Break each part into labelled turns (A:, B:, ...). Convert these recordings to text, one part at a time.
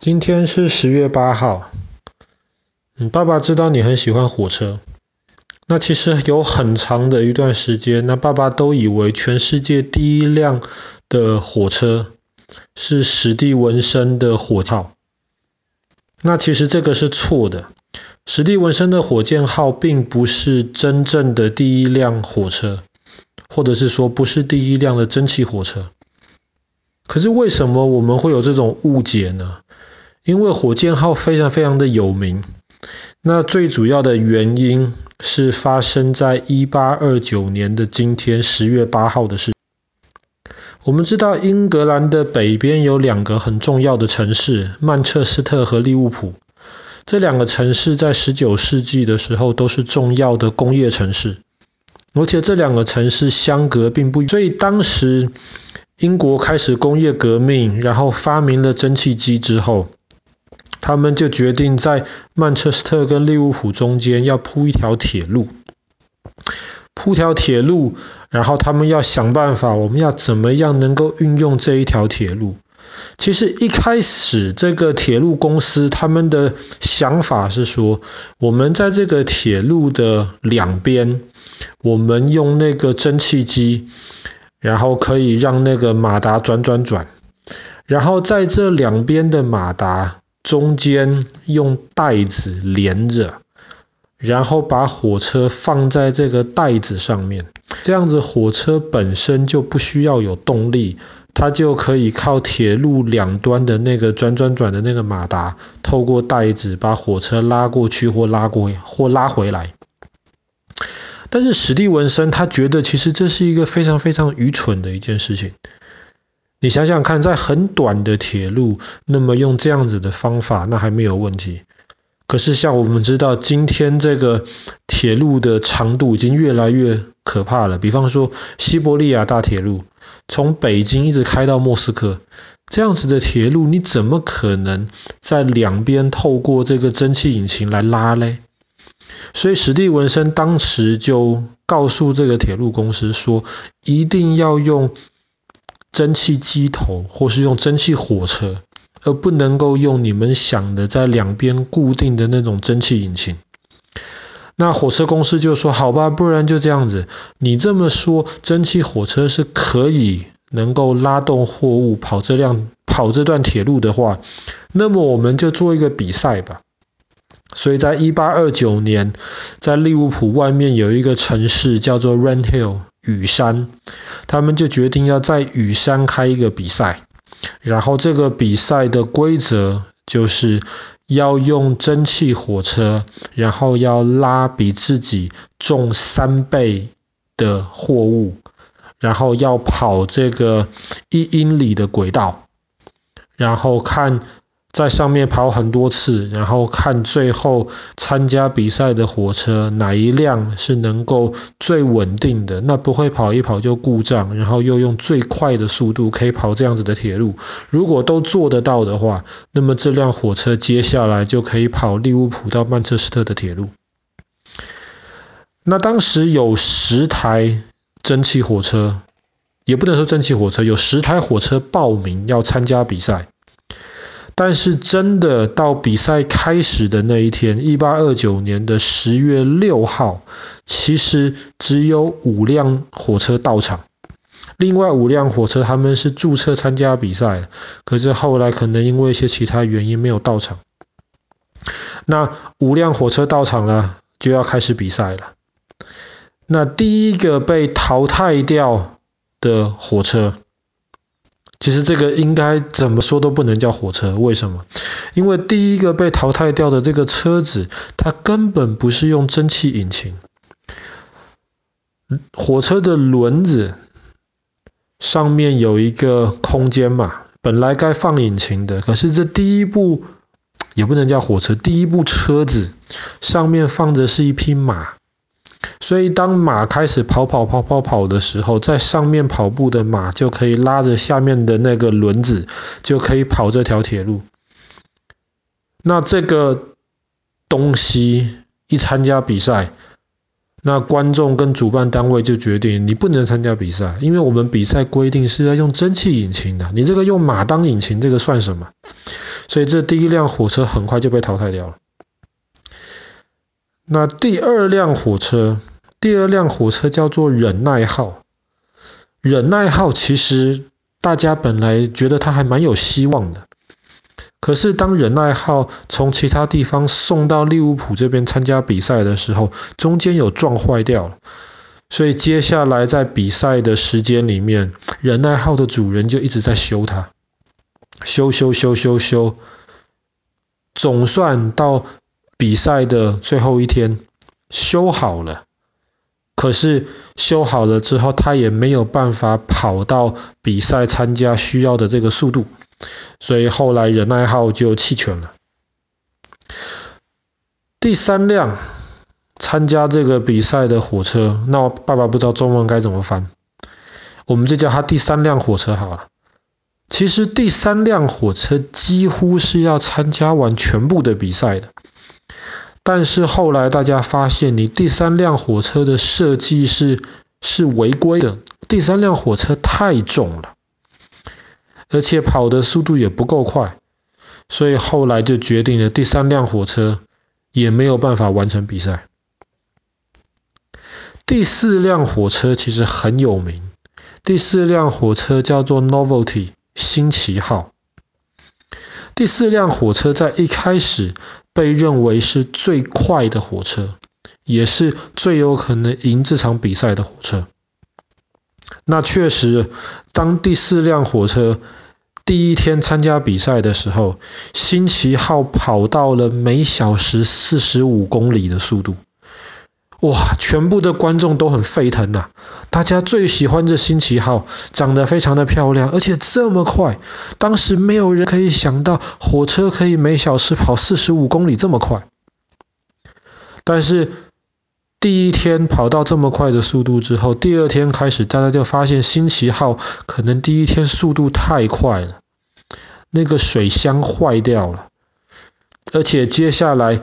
A: 今天是十月八号。嗯，爸爸知道你很喜欢火车。那其实有很长的一段时间，那爸爸都以为全世界第一辆的火车是史蒂文森的火箭号。那其实这个是错的。史蒂文森的火箭号并不是真正的第一辆火车，或者是说不是第一辆的蒸汽火车。可是为什么我们会有这种误解呢？因为火箭号非常非常的有名，那最主要的原因是发生在一八二九年的今天十月八号的事。我们知道英格兰的北边有两个很重要的城市，曼彻斯特和利物浦。这两个城市在十九世纪的时候都是重要的工业城市，而且这两个城市相隔并不远，所以当时英国开始工业革命，然后发明了蒸汽机之后。他们就决定在曼彻斯特跟利物浦中间要铺一条铁路，铺条铁路，然后他们要想办法，我们要怎么样能够运用这一条铁路？其实一开始这个铁路公司他们的想法是说，我们在这个铁路的两边，我们用那个蒸汽机，然后可以让那个马达转转转，然后在这两边的马达。中间用带子连着，然后把火车放在这个带子上面，这样子火车本身就不需要有动力，它就可以靠铁路两端的那个转转转的那个马达，透过带子把火车拉过去或拉过或拉回来。但是史蒂文森他觉得其实这是一个非常非常愚蠢的一件事情。你想想看，在很短的铁路，那么用这样子的方法，那还没有问题。可是像我们知道，今天这个铁路的长度已经越来越可怕了。比方说，西伯利亚大铁路，从北京一直开到莫斯科，这样子的铁路，你怎么可能在两边透过这个蒸汽引擎来拉嘞？所以史蒂文森当时就告诉这个铁路公司说，一定要用。蒸汽机头，或是用蒸汽火车，而不能够用你们想的在两边固定的那种蒸汽引擎。那火车公司就说：“好吧，不然就这样子。你这么说，蒸汽火车是可以能够拉动货物跑这辆跑这段铁路的话，那么我们就做一个比赛吧。”所以在一八二九年，在利物浦外面有一个城市叫做 Rainhill 雨山。他们就决定要在雨山开一个比赛，然后这个比赛的规则就是要用蒸汽火车，然后要拉比自己重三倍的货物，然后要跑这个一英里的轨道，然后看。在上面跑很多次，然后看最后参加比赛的火车哪一辆是能够最稳定的，那不会跑一跑就故障，然后又用最快的速度可以跑这样子的铁路。如果都做得到的话，那么这辆火车接下来就可以跑利物浦到曼彻斯特的铁路。那当时有十台蒸汽火车，也不能说蒸汽火车，有十台火车报名要参加比赛。但是真的到比赛开始的那一天，一八二九年的十月六号，其实只有五辆火车到场。另外五辆火车他们是注册参加比赛，可是后来可能因为一些其他原因没有到场。那五辆火车到场了，就要开始比赛了。那第一个被淘汰掉的火车。其实这个应该怎么说都不能叫火车，为什么？因为第一个被淘汰掉的这个车子，它根本不是用蒸汽引擎。火车的轮子上面有一个空间嘛，本来该放引擎的，可是这第一部也不能叫火车，第一部车子上面放着是一匹马。所以，当马开始跑跑跑跑跑的时候，在上面跑步的马就可以拉着下面的那个轮子，就可以跑这条铁路。那这个东西一参加比赛，那观众跟主办单位就决定你不能参加比赛，因为我们比赛规定是要用蒸汽引擎的，你这个用马当引擎，这个算什么？所以这第一辆火车很快就被淘汰掉了。那第二辆火车，第二辆火车叫做忍耐号。忍耐号其实大家本来觉得它还蛮有希望的，可是当忍耐号从其他地方送到利物浦这边参加比赛的时候，中间有撞坏掉了，所以接下来在比赛的时间里面，忍耐号的主人就一直在修它，修修修修修，总算到。比赛的最后一天修好了，可是修好了之后，他也没有办法跑到比赛参加需要的这个速度，所以后来忍耐号就弃权了。第三辆参加这个比赛的火车，那爸爸不知道中文该怎么翻，我们就叫它第三辆火车好了。其实第三辆火车几乎是要参加完全部的比赛的。但是后来大家发现，你第三辆火车的设计是是违规的。第三辆火车太重了，而且跑的速度也不够快，所以后来就决定了第三辆火车也没有办法完成比赛。第四辆火车其实很有名，第四辆火车叫做 Novelty 新奇号。第四辆火车在一开始被认为是最快的火车，也是最有可能赢这场比赛的火车。那确实，当第四辆火车第一天参加比赛的时候，新奇号跑到了每小时四十五公里的速度。哇！全部的观众都很沸腾呐、啊，大家最喜欢这新奇号，长得非常的漂亮，而且这么快。当时没有人可以想到火车可以每小时跑四十五公里这么快。但是第一天跑到这么快的速度之后，第二天开始大家就发现新奇号可能第一天速度太快了，那个水箱坏掉了，而且接下来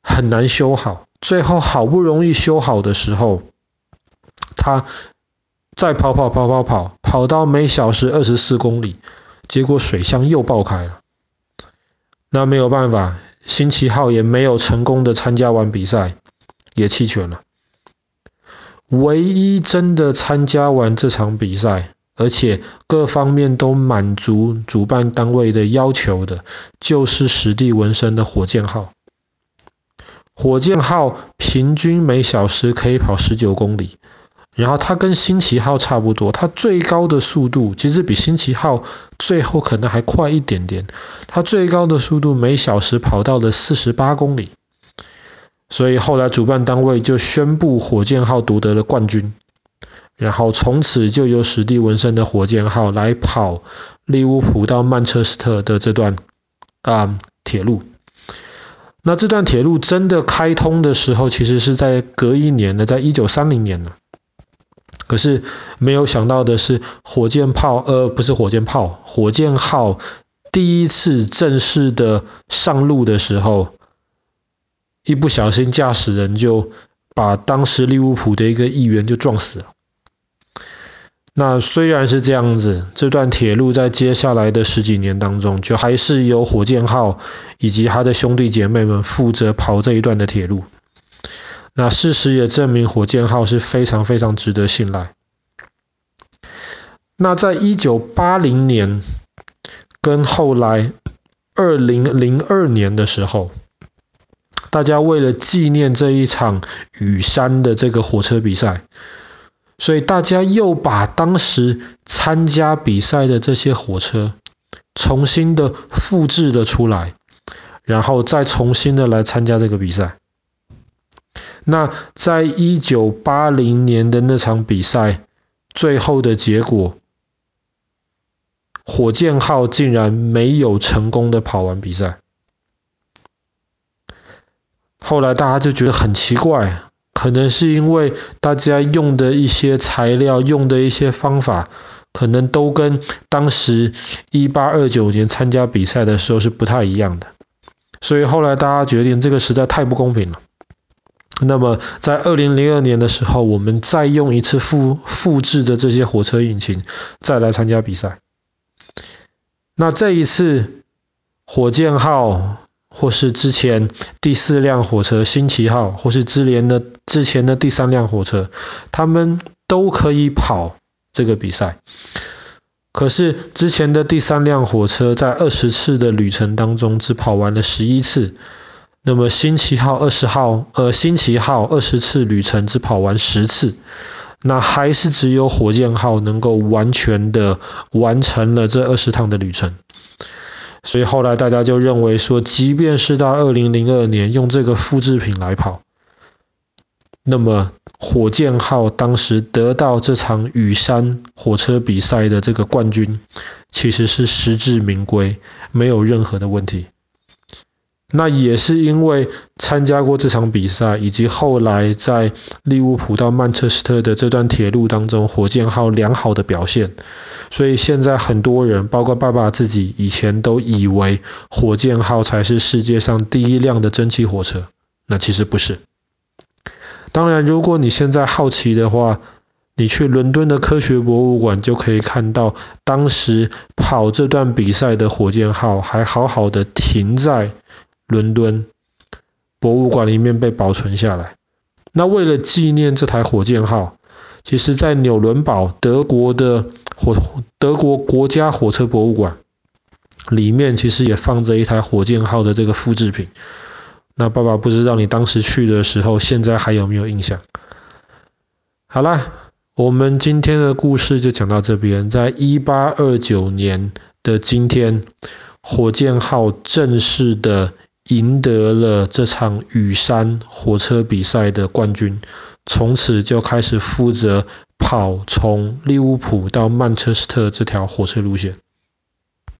A: 很难修好。最后好不容易修好的时候，他再跑跑跑跑跑，跑到每小时二十四公里，结果水箱又爆开了。那没有办法，星奇号也没有成功的参加完比赛，也弃权了。唯一真的参加完这场比赛，而且各方面都满足主办单位的要求的，就是史蒂文森的火箭号。火箭号平均每小时可以跑十九公里，然后它跟新奇号差不多，它最高的速度其实比新奇号最后可能还快一点点，它最高的速度每小时跑到了四十八公里，所以后来主办单位就宣布火箭号夺得了冠军，然后从此就由史蒂文森的火箭号来跑利物浦到曼彻斯特的这段啊铁路。那这段铁路真的开通的时候，其实是在隔一年的，在一九三零年呢。可是没有想到的是，火箭炮，呃，不是火箭炮，火箭号第一次正式的上路的时候，一不小心驾驶人就把当时利物浦的一个议员就撞死了。那虽然是这样子，这段铁路在接下来的十几年当中，就还是由火箭号以及他的兄弟姐妹们负责跑这一段的铁路。那事实也证明，火箭号是非常非常值得信赖。那在一九八零年跟后来二零零二年的时候，大家为了纪念这一场雨山的这个火车比赛。所以大家又把当时参加比赛的这些火车重新的复制了出来，然后再重新的来参加这个比赛。那在一九八零年的那场比赛，最后的结果，火箭号竟然没有成功的跑完比赛。后来大家就觉得很奇怪。可能是因为大家用的一些材料、用的一些方法，可能都跟当时一八二九年参加比赛的时候是不太一样的，所以后来大家决定这个实在太不公平了。那么在二零零二年的时候，我们再用一次复复制的这些火车引擎，再来参加比赛。那这一次火箭号，或是之前第四辆火车星奇号，或是之前的之前的第三辆火车，他们都可以跑这个比赛。可是之前的第三辆火车在二十次的旅程当中只跑完了十一次，那么星奇号二十号，呃，星奇号二十次旅程只跑完十次，那还是只有火箭号能够完全的完成了这二十趟的旅程。所以后来大家就认为说，即便是到二零零二年用这个复制品来跑，那么火箭号当时得到这场雨山火车比赛的这个冠军，其实是实至名归，没有任何的问题。那也是因为参加过这场比赛，以及后来在利物浦到曼彻斯特的这段铁路当中，火箭号良好的表现，所以现在很多人，包括爸爸自己，以前都以为火箭号才是世界上第一辆的蒸汽火车，那其实不是。当然，如果你现在好奇的话，你去伦敦的科学博物馆就可以看到，当时跑这段比赛的火箭号还好好的停在。伦敦博物馆里面被保存下来。那为了纪念这台火箭号，其实在纽伦堡德国的火德国国家火车博物馆里面，其实也放着一台火箭号的这个复制品。那爸爸不知道你当时去的时候，现在还有没有印象？好啦，我们今天的故事就讲到这边。在一八二九年的今天，火箭号正式的。赢得了这场雨山火车比赛的冠军，从此就开始负责跑从利物浦到曼彻斯特这条火车路线。